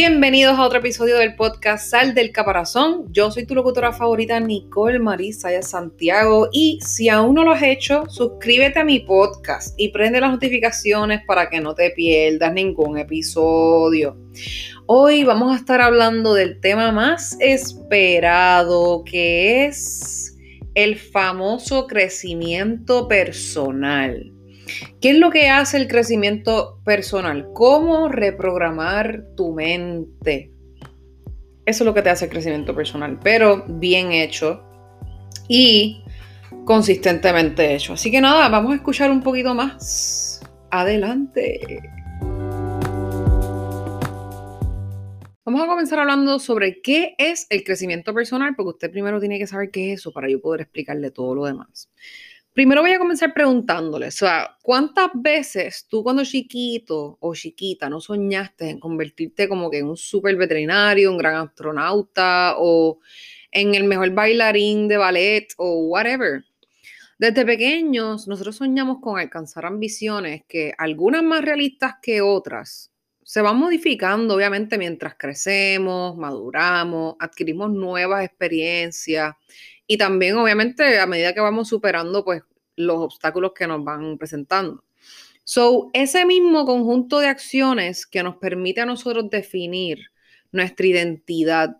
Bienvenidos a otro episodio del podcast Sal del Caparazón. Yo soy tu locutora favorita, Nicole Marisaya Santiago. Y si aún no lo has hecho, suscríbete a mi podcast y prende las notificaciones para que no te pierdas ningún episodio. Hoy vamos a estar hablando del tema más esperado, que es el famoso crecimiento personal. ¿Qué es lo que hace el crecimiento personal? ¿Cómo reprogramar tu mente? Eso es lo que te hace el crecimiento personal, pero bien hecho y consistentemente hecho. Así que nada, vamos a escuchar un poquito más. Adelante. Vamos a comenzar hablando sobre qué es el crecimiento personal, porque usted primero tiene que saber qué es eso para yo poder explicarle todo lo demás. Primero voy a comenzar preguntándole, o sea, ¿cuántas veces tú cuando chiquito o chiquita no soñaste en convertirte como que en un super veterinario, un gran astronauta o en el mejor bailarín de ballet o whatever? Desde pequeños nosotros soñamos con alcanzar ambiciones que algunas más realistas que otras se van modificando obviamente mientras crecemos, maduramos, adquirimos nuevas experiencias y también, obviamente, a medida que vamos superando, pues, los obstáculos que nos van presentando. So, ese mismo conjunto de acciones que nos permite a nosotros definir nuestra identidad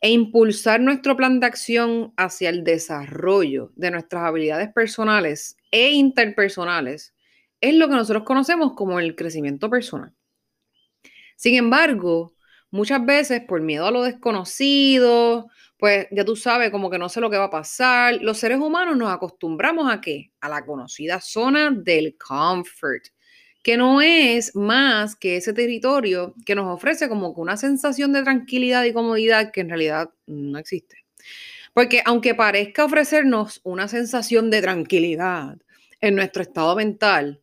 e impulsar nuestro plan de acción hacia el desarrollo de nuestras habilidades personales e interpersonales es lo que nosotros conocemos como el crecimiento personal. Sin embargo, muchas veces por miedo a lo desconocido, pues ya tú sabes como que no sé lo que va a pasar. Los seres humanos nos acostumbramos a qué? A la conocida zona del comfort, que no es más que ese territorio que nos ofrece como que una sensación de tranquilidad y comodidad que en realidad no existe. Porque aunque parezca ofrecernos una sensación de tranquilidad en nuestro estado mental,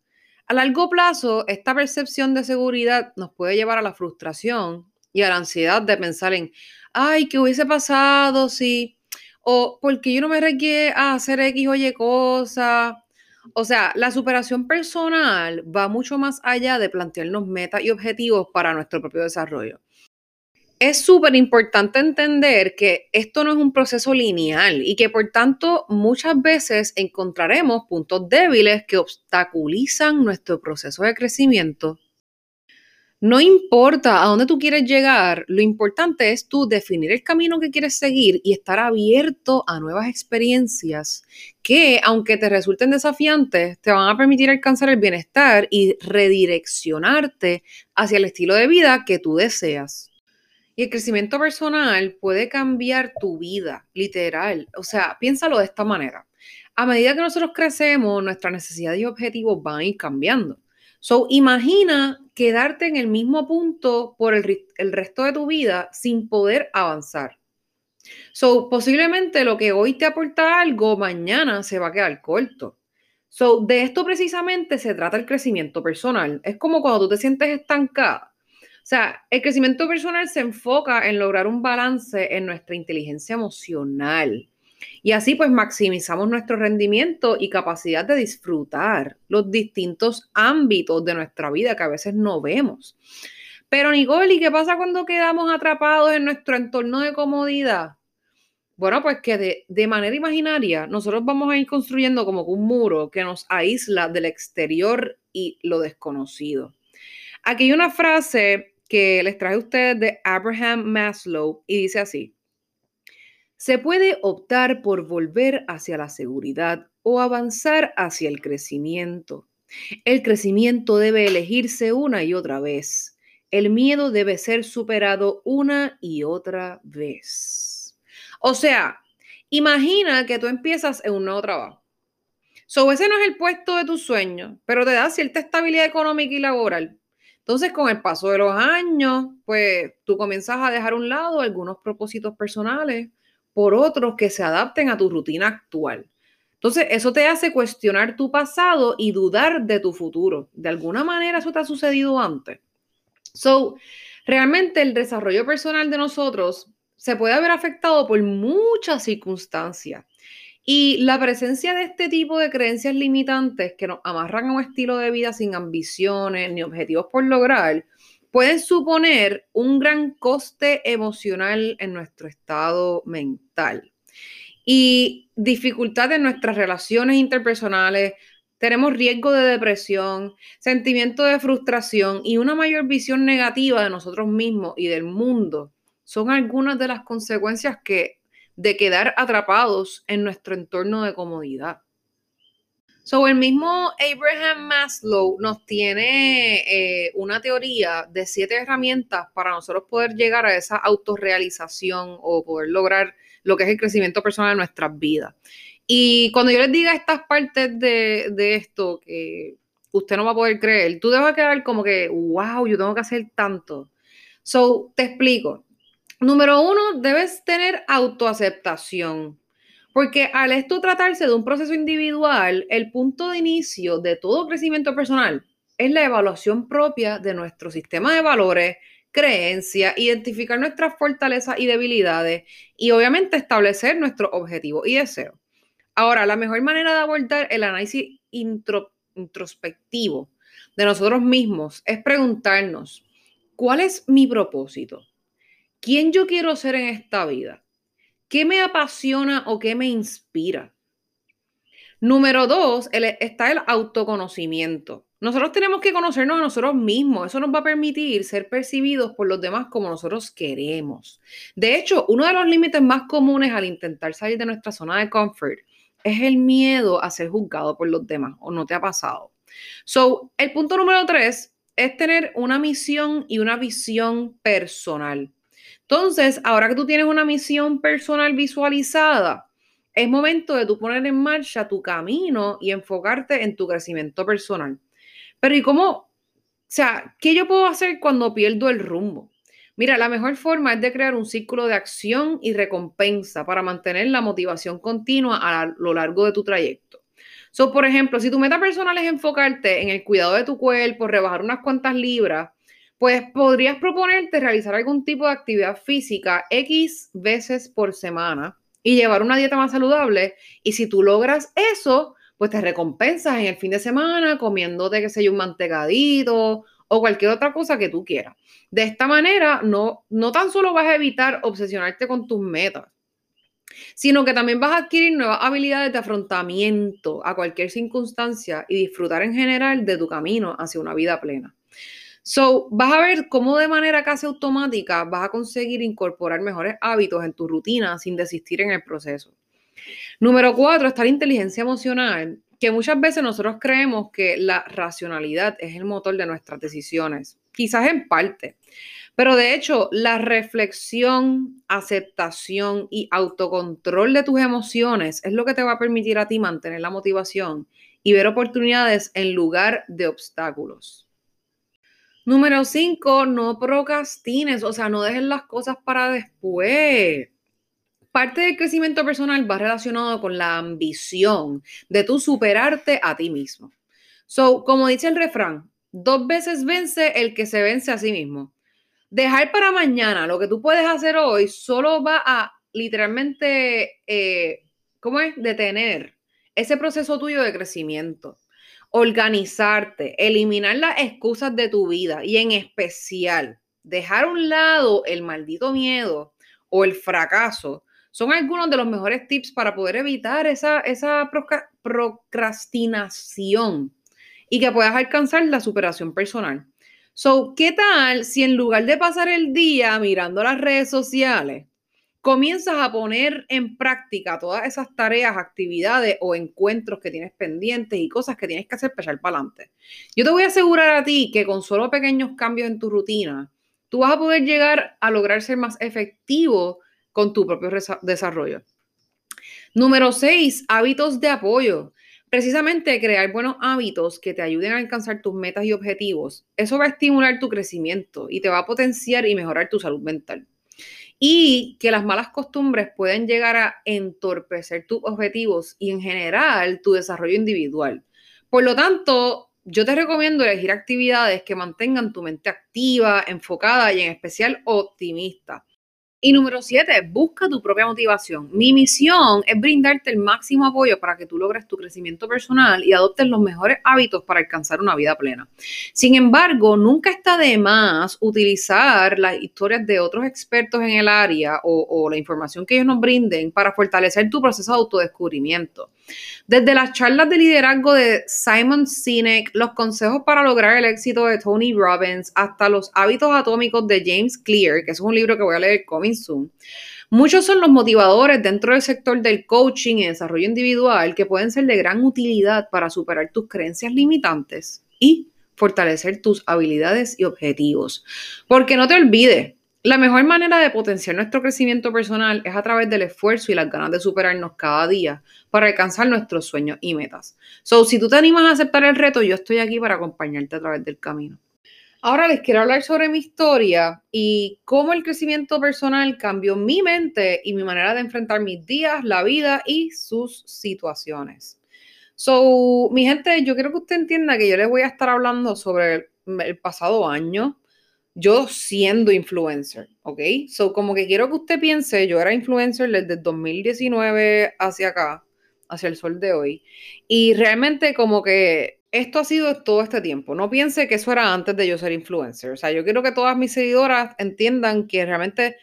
a largo plazo esta percepción de seguridad nos puede llevar a la frustración y a la ansiedad de pensar en, ay, ¿qué hubiese pasado si? O porque yo no me requiere hacer X o Y cosa. O sea, la superación personal va mucho más allá de plantearnos metas y objetivos para nuestro propio desarrollo. Es súper importante entender que esto no es un proceso lineal y que por tanto muchas veces encontraremos puntos débiles que obstaculizan nuestro proceso de crecimiento no importa a dónde tú quieres llegar, lo importante es tú definir el camino que quieres seguir y estar abierto a nuevas experiencias que, aunque te resulten desafiantes, te van a permitir alcanzar el bienestar y redireccionarte hacia el estilo de vida que tú deseas. Y el crecimiento personal puede cambiar tu vida, literal. O sea, piénsalo de esta manera. A medida que nosotros crecemos, nuestras necesidades y objetivos van a ir cambiando. So, imagina quedarte en el mismo punto por el, el, resto de tu vida sin poder avanzar. So, posiblemente lo que hoy te aporta algo, mañana se va a quedar corto. So, de esto precisamente se trata el crecimiento personal. Es como cuando tú te sientes estancada. O sea, el crecimiento personal se enfoca en lograr un balance en nuestra inteligencia emocional y así pues maximizamos nuestro rendimiento y capacidad de disfrutar los distintos ámbitos de nuestra vida que a veces no vemos. Pero Nicole, ¿y qué pasa cuando quedamos atrapados en nuestro entorno de comodidad? Bueno, pues que de, manera imaginaria nosotros vamos a ir construyendo como un muro que nos aísla del exterior y lo desconocido. Aquí hay una frase que les traje a ustedes de Abraham Maslow y dice así, se puede optar por volver hacia la seguridad o avanzar hacia el crecimiento. El crecimiento debe elegirse una y otra vez. El miedo debe ser superado una y otra vez. O sea, imagina que tú empiezas en un nuevo trabajo. So, ese no es el puesto de tus sueños, pero te da cierta estabilidad económica y laboral. Entonces, con el paso de los años, pues tú comienzas a dejar a un lado algunos propósitos personales por otros que se adapten a tu rutina actual. Entonces, eso te hace cuestionar tu pasado y dudar de tu futuro. De alguna manera eso te ha sucedido antes. So, realmente el desarrollo personal de nosotros se puede haber afectado por muchas circunstancias. Y la presencia de este tipo de creencias limitantes que nos amarran a un estilo de vida sin ambiciones ni objetivos por lograr, pueden suponer un gran coste emocional en nuestro estado mental y dificultad en nuestras relaciones interpersonales. Tenemos riesgo de depresión, sentimiento de frustración y una mayor visión negativa de nosotros mismos y del mundo. Son algunas de las consecuencias que, de quedar atrapados en nuestro entorno de comodidad. So, el mismo Abraham Maslow nos tiene eh, una teoría de siete herramientas para nosotros poder llegar a esa autorrealización o poder lograr lo que es el crecimiento personal en nuestras vidas. Y cuando yo les diga estas partes de, de esto que usted no va a poder creer, tú te vas a quedar como que, wow, yo tengo que hacer tanto. So, te explico. Número uno, debes tener autoaceptación. Porque al esto tratarse de un proceso individual, el punto de inicio de todo crecimiento personal es la evaluación propia de nuestro sistema de valores, creencias, identificar nuestras fortalezas y debilidades y obviamente establecer nuestros objetivos y deseos. Ahora, la mejor manera de abordar el análisis introspectivo de nosotros mismos es preguntarnos, ¿cuál es mi propósito? ¿Quién yo quiero ser en esta vida? ¿Qué me apasiona o qué me inspira? Número dos, está el autoconocimiento. Nosotros tenemos que conocernos a nosotros mismos. Eso nos va a permitir ser percibidos por los demás como nosotros queremos. De hecho, uno de los límites más comunes al intentar salir de nuestra zona de confort es el miedo a ser juzgado por los demás. ¿O no te ha pasado? So, el punto número tres es tener una misión y una visión personal. Entonces, ahora que tú tienes una misión personal visualizada, es momento de tú poner en marcha tu camino y enfocarte en tu crecimiento personal. Pero ¿y cómo? O sea, ¿qué yo puedo hacer cuando pierdo el rumbo? Mira, la mejor forma es de crear un círculo de acción y recompensa para mantener la motivación continua a lo largo de tu trayecto. So, por ejemplo, si tu meta personal es enfocarte en el cuidado de tu cuerpo, rebajar unas cuantas libras, pues podrías proponerte realizar algún tipo de actividad física X veces por semana y llevar una dieta más saludable. Y si tú logras eso, pues te recompensas en el fin de semana comiéndote, qué sé yo, un mantecadito o cualquier otra cosa que tú quieras. De esta manera, no, no tan solo vas a evitar obsesionarte con tus metas, sino que también vas a adquirir nuevas habilidades de afrontamiento a cualquier circunstancia y disfrutar en general de tu camino hacia una vida plena. So, vas a ver cómo de manera casi automática vas a conseguir incorporar mejores hábitos en tu rutina sin desistir en el proceso. Número cuatro está la inteligencia emocional, que muchas veces nosotros creemos que la racionalidad es el motor de nuestras decisiones, quizás en parte, pero de hecho la reflexión, aceptación y autocontrol de tus emociones es lo que te va a permitir a ti mantener la motivación y ver oportunidades en lugar de obstáculos. Número cinco, no procrastines, o sea, no dejes las cosas para después. Parte del crecimiento personal va relacionado con la ambición de tú superarte a ti mismo. So, como dice el refrán, dos veces vence el que se vence a sí mismo. Dejar para mañana lo que tú puedes hacer hoy solo va a literalmente, eh, ¿cómo es? Detener ese proceso tuyo de crecimiento organizarte, eliminar las excusas de tu vida y en especial dejar a un lado el maldito miedo o el fracaso son algunos de los mejores tips para poder evitar esa, esa procrastinación y que puedas alcanzar la superación personal. So, ¿qué tal si en lugar de pasar el día mirando las redes sociales, comienzas a poner en práctica todas esas tareas, actividades o encuentros que tienes pendientes y cosas que tienes que hacer para echar para adelante. Yo te voy a asegurar a ti que con solo pequeños cambios en tu rutina, tú vas a poder llegar a lograr ser más efectivo con tu propio desarrollo. Número 6, hábitos de apoyo. Precisamente crear buenos hábitos que te ayuden a alcanzar tus metas y objetivos. Eso va a estimular tu crecimiento y te va a potenciar y mejorar tu salud mental y que las malas costumbres pueden llegar a entorpecer tus objetivos y en general tu desarrollo individual. Por lo tanto, yo te recomiendo elegir actividades que mantengan tu mente activa, enfocada y en especial optimista. Y número siete, busca tu propia motivación. Mi misión es brindarte el máximo apoyo para que tú logres tu crecimiento personal y adoptes los mejores hábitos para alcanzar una vida plena. Sin embargo, nunca está de más utilizar las historias de otros expertos en el área o, o la información que ellos nos brinden para fortalecer tu proceso de autodescubrimiento. Desde las charlas de liderazgo de Simon Sinek, los consejos para lograr el éxito de Tony Robbins, hasta los hábitos atómicos de James Clear, que es un libro que voy a leer coming soon. Muchos son los motivadores dentro del sector del coaching y desarrollo individual que pueden ser de gran utilidad para superar tus creencias limitantes y fortalecer tus habilidades y objetivos. Porque no te olvides, la mejor manera de potenciar nuestro crecimiento personal es a través del esfuerzo y las ganas de superarnos cada día para alcanzar nuestros sueños y metas. So, si tú te animas a aceptar el reto, yo estoy aquí para acompañarte a través del camino. Ahora les quiero hablar sobre mi historia y cómo el crecimiento personal cambió mi mente y mi manera de enfrentar mis días, la vida y sus situaciones. So, mi gente, yo quiero que usted entienda que yo les voy a estar hablando sobre el pasado año, yo siendo influencer, ¿ok? So, como que quiero que usted piense, yo era influencer desde 2019 hacia acá, hacia el sol de hoy, y realmente como que esto ha sido todo este tiempo. No piense que eso era antes de yo ser influencer. O sea, yo quiero que todas mis seguidoras entiendan que realmente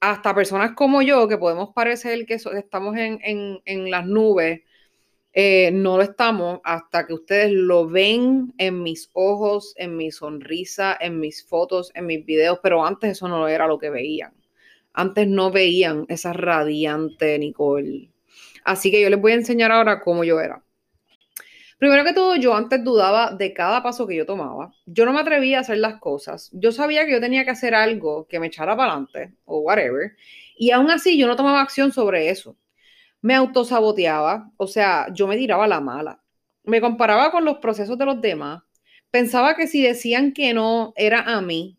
hasta personas como yo, que podemos parecer que estamos en, en las nubes, eh, no lo estamos hasta que ustedes lo ven en mis ojos, en mi sonrisa, en mis fotos, en mis videos, pero antes eso no era lo que veían. Antes no veían esa radiante Nicole. Así que yo les voy a enseñar ahora cómo yo era. Primero que todo, yo antes dudaba de cada paso que yo tomaba. Yo no me atrevía a hacer las cosas. Yo sabía que yo tenía que hacer algo que me echara para adelante o whatever. Y aún así yo no tomaba acción sobre eso me autosaboteaba, o sea, yo me tiraba la mala. Me comparaba con los procesos de los demás. Pensaba que si decían que no era a mí.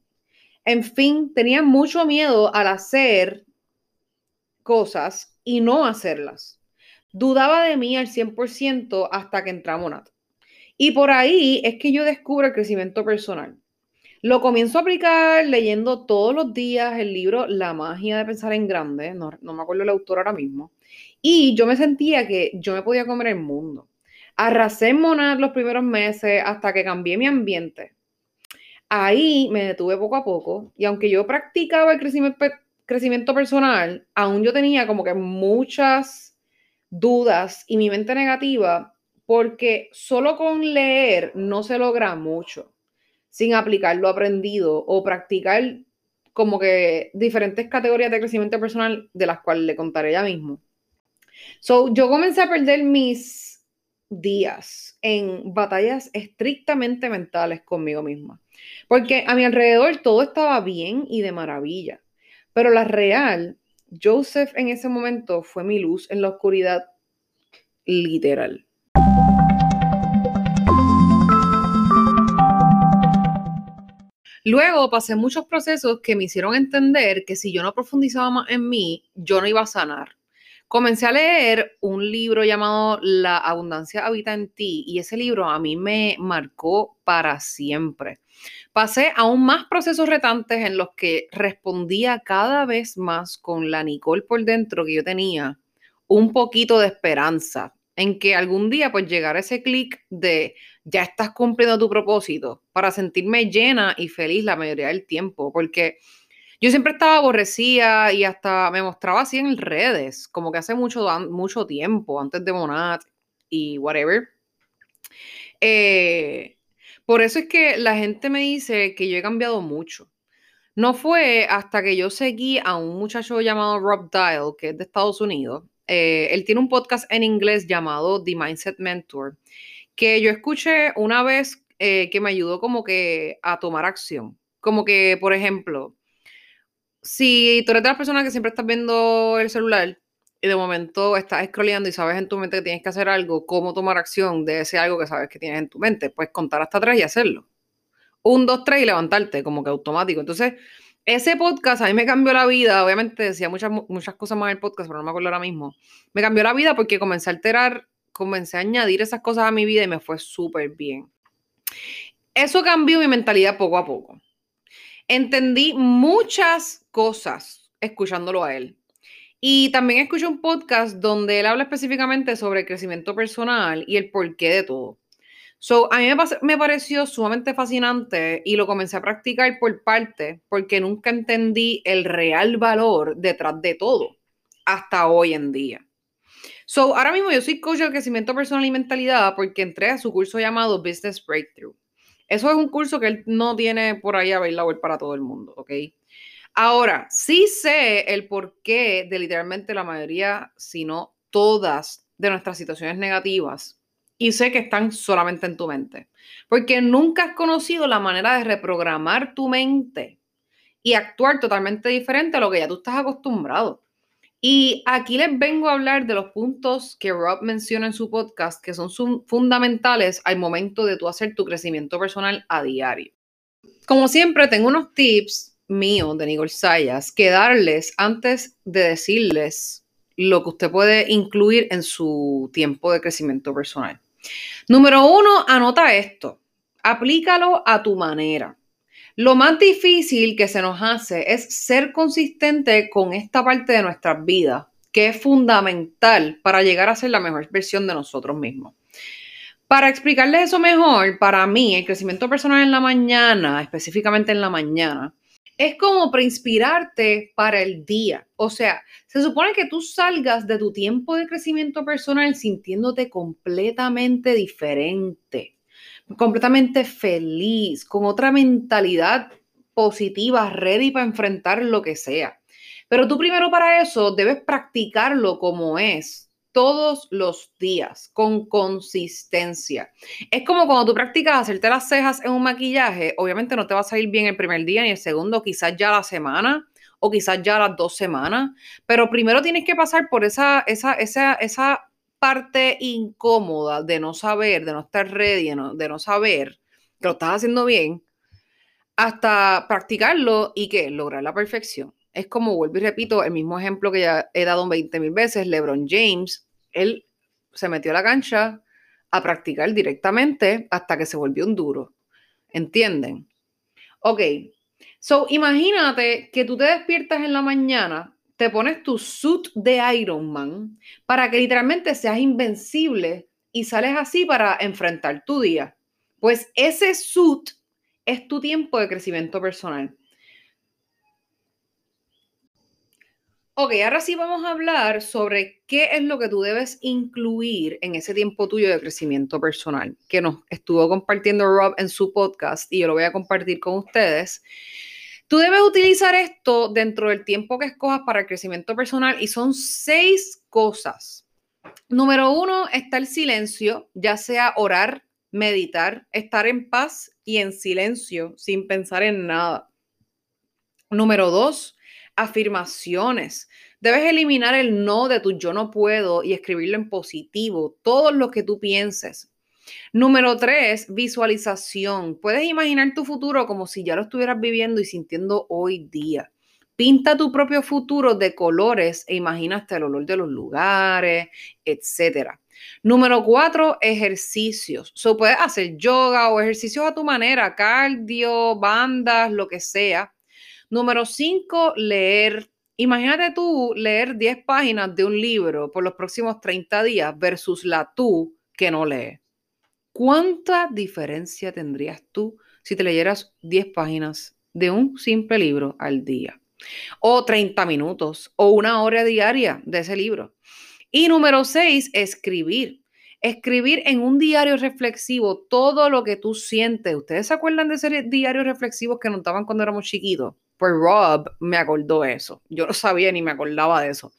En fin, tenía mucho miedo al hacer cosas y no hacerlas. Dudaba de mí al 100% hasta que entramos Nat. Y por ahí es que yo descubro el crecimiento personal. Lo comienzo a aplicar leyendo todos los días el libro La magia de pensar en grande, no, no me acuerdo el autor ahora mismo, y yo me sentía que yo me podía comer el mundo. Arrasé en Monad los primeros meses hasta que cambié mi ambiente. Ahí me detuve poco a poco y aunque yo practicaba el crecimiento, crecimiento personal, aún yo tenía como que muchas dudas y mi mente negativa porque solo con leer no se logra mucho sin aplicar lo aprendido o practicar como que diferentes categorías de crecimiento personal de las cuales le contaré ya mismo. So, yo comencé a perder mis días en batallas estrictamente mentales conmigo misma, porque a mi alrededor todo estaba bien y de maravilla, pero la real, Joseph en ese momento fue mi luz en la oscuridad literal. Luego pasé muchos procesos que me hicieron entender que si yo no profundizaba más en mí, yo no iba a sanar. Comencé a leer un libro llamado La abundancia habita en ti y ese libro a mí me marcó para siempre. Pasé aún más procesos retantes en los que respondía cada vez más con la Nicole por dentro que yo tenía un poquito de esperanza en que algún día pues llegara ese clic de ya estás cumpliendo tu propósito para sentirme llena y feliz la mayoría del tiempo, porque yo siempre estaba aborrecida y hasta me mostraba así en redes, como que hace mucho, mucho tiempo, antes de Monat y whatever. Eh, por eso es que la gente me dice que yo he cambiado mucho. No fue hasta que yo seguí a un muchacho llamado Rob Dial, que es de Estados Unidos. Eh, él tiene un podcast en inglés llamado The Mindset Mentor, que yo escuché una vez eh, que me ayudó como que a tomar acción. Como que, por ejemplo, si tú eres de las personas que siempre estás viendo el celular y de momento estás scrolleando y sabes en tu mente que tienes que hacer algo, cómo tomar acción de ese algo que sabes que tienes en tu mente, pues contar hasta tres y hacerlo. Un, dos, tres y levantarte, como que automático. Entonces, ese podcast a mí me cambió la vida. Obviamente decía muchas, muchas cosas más en el podcast, pero no me acuerdo ahora mismo. Me cambió la vida porque comencé a alterar, comencé a añadir esas cosas a mi vida y me fue súper bien. Eso cambió mi mentalidad poco a poco entendí muchas cosas escuchándolo a él. Y también escuché un podcast donde él habla específicamente sobre el crecimiento personal y el porqué de todo. So, a mí me, pareció sumamente fascinante y lo comencé a practicar por parte porque nunca entendí el real valor detrás de todo hasta hoy en día. So, ahora mismo yo soy coach de crecimiento personal y mentalidad porque entré a su curso llamado Business Breakthrough. Eso es un curso que él no tiene por ahí web para todo el mundo, ¿ok? Ahora, sí sé el porqué de literalmente la mayoría, si no todas, de nuestras situaciones negativas. Y sé que están solamente en tu mente. Porque nunca has conocido la manera de reprogramar tu mente y actuar totalmente diferente a lo que ya tú estás acostumbrado. Y aquí les vengo a hablar de los puntos que Rob menciona en su podcast que son fundamentales al momento de tú hacer tu crecimiento personal a diario. Como siempre, tengo unos tips mío de Nicole Sayas que darles antes de decirles lo que usted puede incluir en su tiempo de crecimiento personal. Número uno, anota esto. Aplícalo a tu manera. Lo más difícil que se nos hace es ser consistente con esta parte de nuestras vidas, que es fundamental para llegar a ser la mejor versión de nosotros mismos. Para explicarles eso mejor, para mí el crecimiento personal en la mañana, específicamente en la mañana, es como para inspirarte para el día. O sea, se supone que tú salgas de tu tiempo de crecimiento personal sintiéndote completamente diferente, completamente feliz, con otra mentalidad positiva, ready para enfrentar lo que sea. Pero tú primero para eso debes practicarlo como es todos los días, con consistencia. Es como cuando tú practicas hacerte las cejas en un maquillaje, obviamente no te va a salir bien el primer día ni el segundo, quizás ya la semana o quizás ya las dos semanas, pero primero tienes que pasar por esa, esa, esa, esa parte incómoda de no saber, de no estar ready, de no, de no saber que lo estás haciendo bien, hasta practicarlo y que lograr la perfección. Es como, vuelvo y repito, el mismo ejemplo que ya he dado 20 mil veces, LeBron James él se metió a la cancha a practicar directamente hasta que se volvió un duro. ¿Entienden? Ok, so imagínate que tú te despiertas en la mañana, te pones tu suit de Iron Man para que literalmente seas invencible y sales así para enfrentar tu día. Pues ese suit es tu tiempo de crecimiento personal. Ok, ahora sí vamos a hablar sobre qué es lo que tú debes incluir en ese tiempo tuyo de crecimiento personal, que nos estuvo compartiendo Rob en su podcast y yo lo voy a compartir con ustedes. Tú debes utilizar esto dentro del tiempo que escojas para el crecimiento personal y son seis cosas. Número uno está el silencio, ya sea orar, meditar, estar en paz y en silencio, sin pensar en nada. Número dos, afirmaciones. Debes eliminar el no de tu yo no puedo y escribirlo en positivo, todo lo que tú pienses. Número tres, visualización. Puedes imaginar tu futuro como si ya lo estuvieras viviendo y sintiendo hoy día. Pinta tu propio futuro de colores e imaginaste el olor de los lugares, etc. Número cuatro, ejercicios. So, puedes hacer yoga o ejercicios a tu manera, cardio, bandas, lo que sea. Número 5, leer. Imagínate tú leer 10 páginas de un libro por los próximos 30 días versus la tú que no lee. ¿Cuánta diferencia tendrías tú si te leyeras 10 páginas de un simple libro al día? O 30 minutos o una hora diaria de ese libro. Y número 6, escribir. Escribir en un diario reflexivo todo lo que tú sientes. ¿Ustedes se acuerdan de ese diario reflexivos que notaban cuando éramos chiquitos? Pues Rob me acordó eso. Yo no sabía ni me acordaba de eso.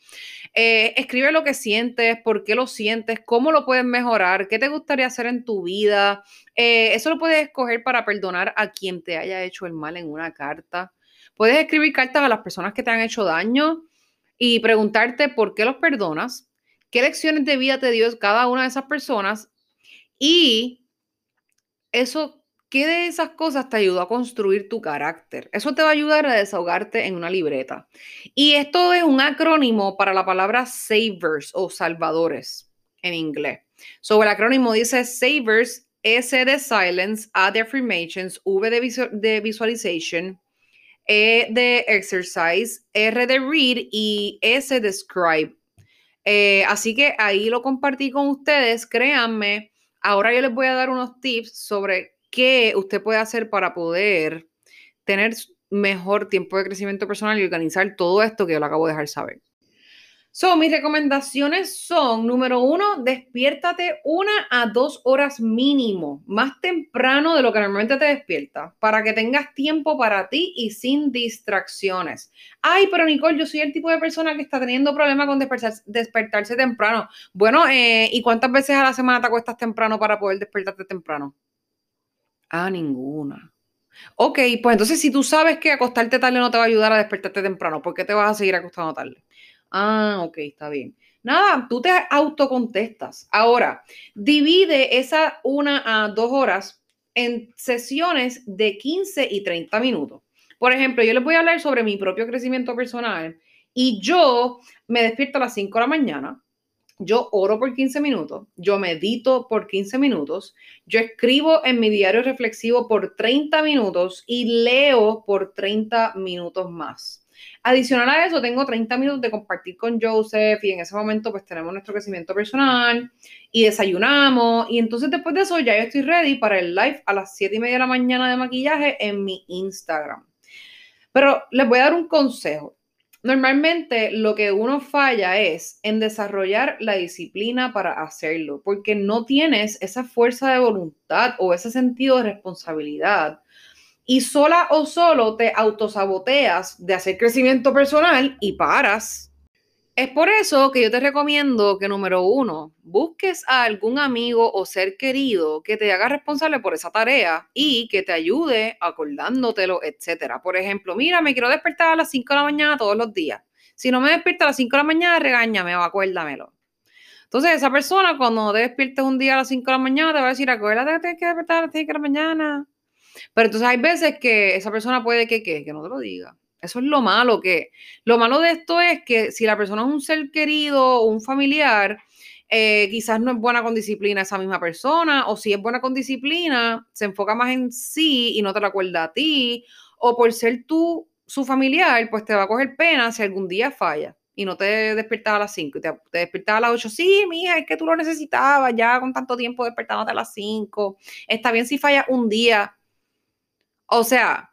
Eh, escribe lo que sientes, por qué lo sientes, cómo lo puedes mejorar, qué te gustaría hacer en tu vida. Eh, eso lo puedes escoger para perdonar a quien te haya hecho el mal en una carta. Puedes escribir cartas a las personas que te han hecho daño y preguntarte por qué los perdonas, qué lecciones de vida te dio cada una de esas personas y eso ¿Qué de esas cosas te ayudó a construir tu carácter? Eso te va a ayudar a desahogarte en una libreta. Y esto es un acrónimo para la palabra savers o salvadores en inglés. Sobre el acrónimo dice savers, S de silence, A de affirmations, V de, visualization, E de exercise, R de read y S de scribe. Eh, así que ahí lo compartí con ustedes, créanme. Ahora yo les voy a dar unos tips sobre qué usted puede hacer para poder tener mejor tiempo de crecimiento personal y organizar todo esto que yo lo acabo de dejar saber. So, mis recomendaciones son, número uno, despiértate una a dos horas mínimo, más temprano de lo que normalmente te despiertas, para que tengas tiempo para ti y sin distracciones. Ay, pero Nicole, yo soy el tipo de persona que está teniendo problemas con despertarse, temprano. Bueno, eh, ¿y cuántas veces a la semana te acuestas temprano para poder despertarte temprano? Ah, ninguna. Ok, pues entonces si tú sabes que acostarte tarde no te va a ayudar a despertarte temprano, ¿por qué te vas a seguir acostando tarde? Ah, ok, está bien. Nada, tú te autocontestas. Ahora, divide esa una a dos horas en sesiones de 15 y 30 minutos. Por ejemplo, yo les voy a hablar sobre mi propio crecimiento personal y yo me despierto a las 5 de la mañana, yo oro por 15 minutos, yo medito por 15 minutos, yo escribo en mi diario reflexivo por 30 minutos y leo por 30 minutos más. Adicional a eso, tengo 30 minutos de compartir con Joseph y en ese momento pues tenemos nuestro crecimiento personal y desayunamos y entonces después de eso ya yo estoy ready para el live a las 7 y media de la mañana de maquillaje en mi Instagram. Pero les voy a dar un consejo. Normalmente lo que uno falla es en desarrollar la disciplina para hacerlo, porque no tienes esa fuerza de voluntad o ese sentido de responsabilidad y sola o solo te autosaboteas de hacer crecimiento personal y paras. Es por eso que yo te recomiendo que, número uno, busques a algún amigo o ser querido que te haga responsable por esa tarea y que te ayude acordándotelo, etcétera. Por ejemplo, mira, me quiero despertar a las 5 de la mañana todos los días. Si no me despierta a las 5 de la mañana, regáñame o acuérdamelo. Entonces, esa persona, cuando te despiertes un día a las 5 de la mañana, te va a decir, acuérdate que tienes que despertar a las 5 de la mañana. Pero entonces hay veces que esa persona puede que, que, que no te lo diga. Eso es lo malo que, lo malo de esto es que si la persona es un ser querido o un familiar, eh, quizás no es buena con disciplina esa misma persona, o si es buena con disciplina, se enfoca más en sí y no te la acuerda a ti, o por ser tú su familiar, pues te va a coger pena si algún día falla y no te despiertas a las 5 y te, te a las 8. Sí, mija, es que tú lo necesitabas ya con tanto tiempo despertándote a las 5. Está bien si falla un día, o sea,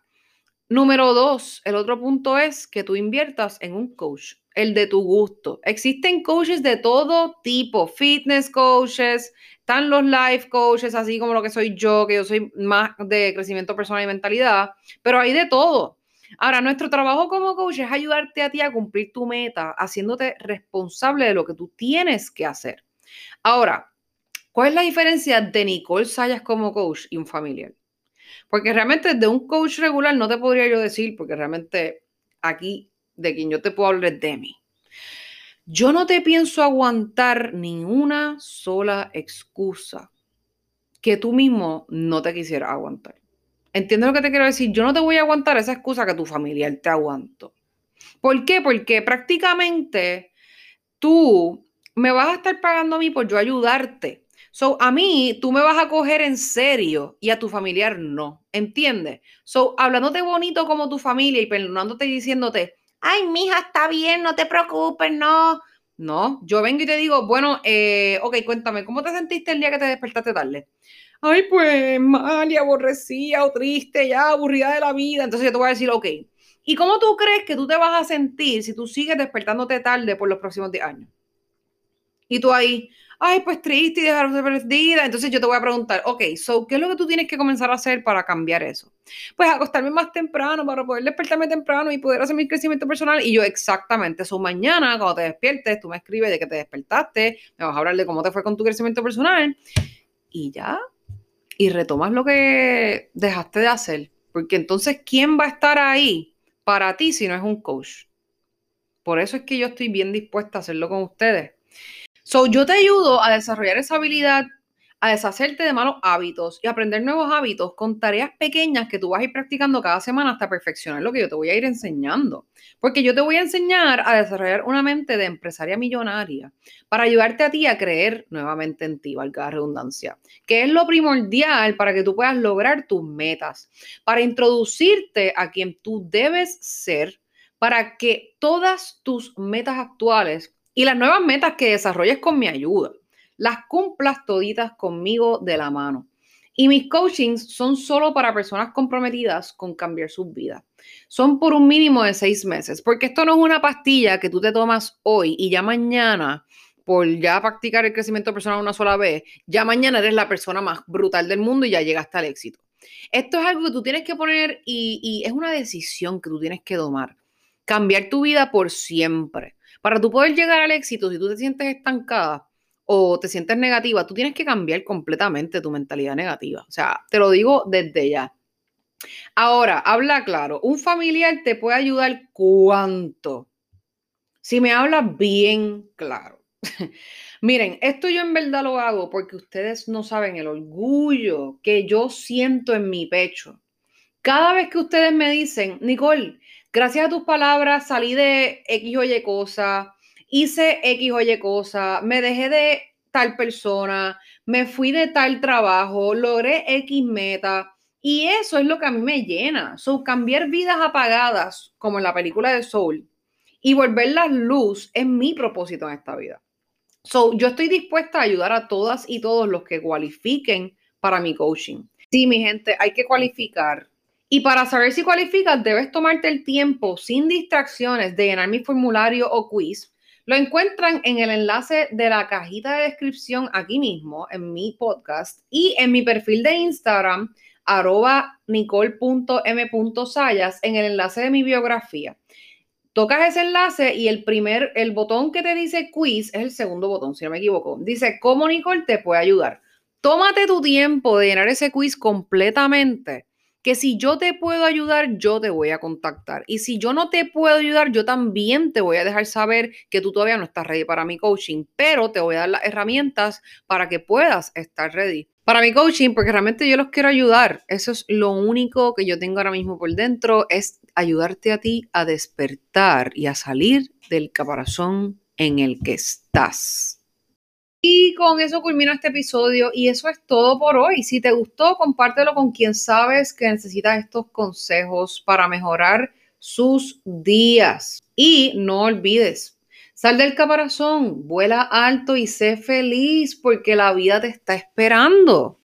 número dos, el otro punto es que tú inviertas en un coach, el de tu gusto. Existen coaches de todo tipo, fitness coaches, están los life coaches, así como lo que soy yo, que yo soy más de crecimiento personal y mentalidad, pero hay de todo. Ahora, nuestro trabajo como coach es ayudarte a ti a cumplir tu meta, haciéndote responsable de lo que tú tienes que hacer. Ahora, ¿cuál es la diferencia de Nicole Sayas como coach y un familiar? Porque realmente de un coach regular no te podría yo decir, porque realmente aquí de quien yo te puedo hablar es de mí. Yo no te pienso aguantar ni una sola excusa que tú mismo no te quisieras aguantar. ¿Entiendes lo que te quiero decir? Yo no te voy a aguantar esa excusa que tu familiar te aguantó. ¿Por qué? Porque prácticamente tú me vas a estar pagando a mí por yo ayudarte. So, a mí, tú me vas a coger en serio y a tu familiar no. ¿Entiendes? So, hablándote bonito como tu familia y perdonándote y diciéndote, ay, mija, está bien, no te preocupes, no. No, yo vengo y te digo, bueno, eh, ok, cuéntame, ¿cómo te sentiste el día que te despertaste tarde? Ay, pues mal y aborrecida o triste, ya aburrida de la vida. Entonces yo te voy a decir, ok, ¿y cómo tú crees que tú te vas a sentir si tú sigues despertándote tarde por los próximos 10 años? Y tú ahí, ay, pues triste y dejarse perdida. Entonces yo te voy a preguntar, ok, so, ¿qué es lo que tú tienes que comenzar a hacer para cambiar eso? Pues acostarme más temprano para poder despertarme temprano y poder hacer mi crecimiento personal. Y yo, exactamente, eso mañana cuando te despiertes, tú me escribes de que te despertaste, me vas a hablar de cómo te fue con tu crecimiento personal y ya. Y retomas lo que dejaste de hacer. Porque entonces, ¿quién va a estar ahí para ti si no es un coach? Por eso es que yo estoy bien dispuesta a hacerlo con ustedes. So, yo te ayudo a desarrollar esa habilidad a deshacerte de malos hábitos y aprender nuevos hábitos con tareas pequeñas que tú vas a ir practicando cada semana hasta perfeccionar lo que yo te voy a ir enseñando. Porque yo te voy a enseñar a desarrollar una mente de empresaria millonaria para ayudarte a ti a creer nuevamente en ti, valga la redundancia, que es lo primordial para que tú puedas lograr tus metas, para introducirte a quien tú debes ser, para que todas tus metas actuales y las nuevas metas que desarrolles con mi ayuda, las cumplas toditas conmigo de la mano. Y mis coachings son solo para personas comprometidas con cambiar sus vidas. Son por un mínimo de seis meses, porque esto no es una pastilla que tú te tomas hoy y ya mañana, por ya practicar el crecimiento personal una sola vez, ya mañana eres la persona más brutal del mundo y ya llegaste al éxito. Esto es algo que tú tienes que poner y, y es una decisión que tú tienes que tomar. Cambiar tu vida por siempre. Para tú poder llegar al éxito, si tú te sientes estancada, o te sientes negativa, tú tienes que cambiar completamente tu mentalidad negativa. O sea, te lo digo desde ya. Ahora, habla claro, un familiar te puede ayudar cuánto. Si me hablas bien claro. Miren, esto yo en verdad lo hago porque ustedes no saben el orgullo que yo siento en mi pecho. Cada vez que ustedes me dicen, Nicole, gracias a tus palabras salí de X o Y cosa, hice X o Y cosa, me dejé de tal persona, me fui de tal trabajo, logré X meta. Y eso es lo que a mí me llena. So, cambiar vidas apagadas, como en la película de Soul, y volverlas luz es mi propósito en esta vida. So, yo estoy dispuesta a ayudar a todas y todos los que cualifiquen para mi coaching. Sí, mi gente, hay que cualificar. Y para saber si cualificas, debes tomarte el tiempo sin distracciones de llenar mi formulario o quiz lo encuentran en el enlace de la cajita de descripción aquí mismo en mi podcast y en mi perfil de Instagram arroba nicole.m.sayas en el enlace de mi biografía. Tocas ese enlace y el primer, el botón que te dice quiz es el segundo botón, si no me equivoco. Dice, ¿cómo Nicole te puede ayudar? Tómate tu tiempo de llenar ese quiz completamente que si yo te puedo ayudar, yo te voy a contactar. Y si yo no te puedo ayudar, yo también te voy a dejar saber que tú todavía no estás ready para mi coaching, pero te voy a dar las herramientas para que puedas estar ready para mi coaching, porque realmente yo los quiero ayudar. Eso es lo único que yo tengo ahora mismo por dentro, es ayudarte a ti a despertar y a salir del caparazón en el que estás. Y con eso culmino este episodio y eso es todo por hoy. Si te gustó, compártelo con quien sabes que necesita estos consejos para mejorar sus días. Y no olvides, sal del caparazón, vuela alto y sé feliz porque la vida te está esperando.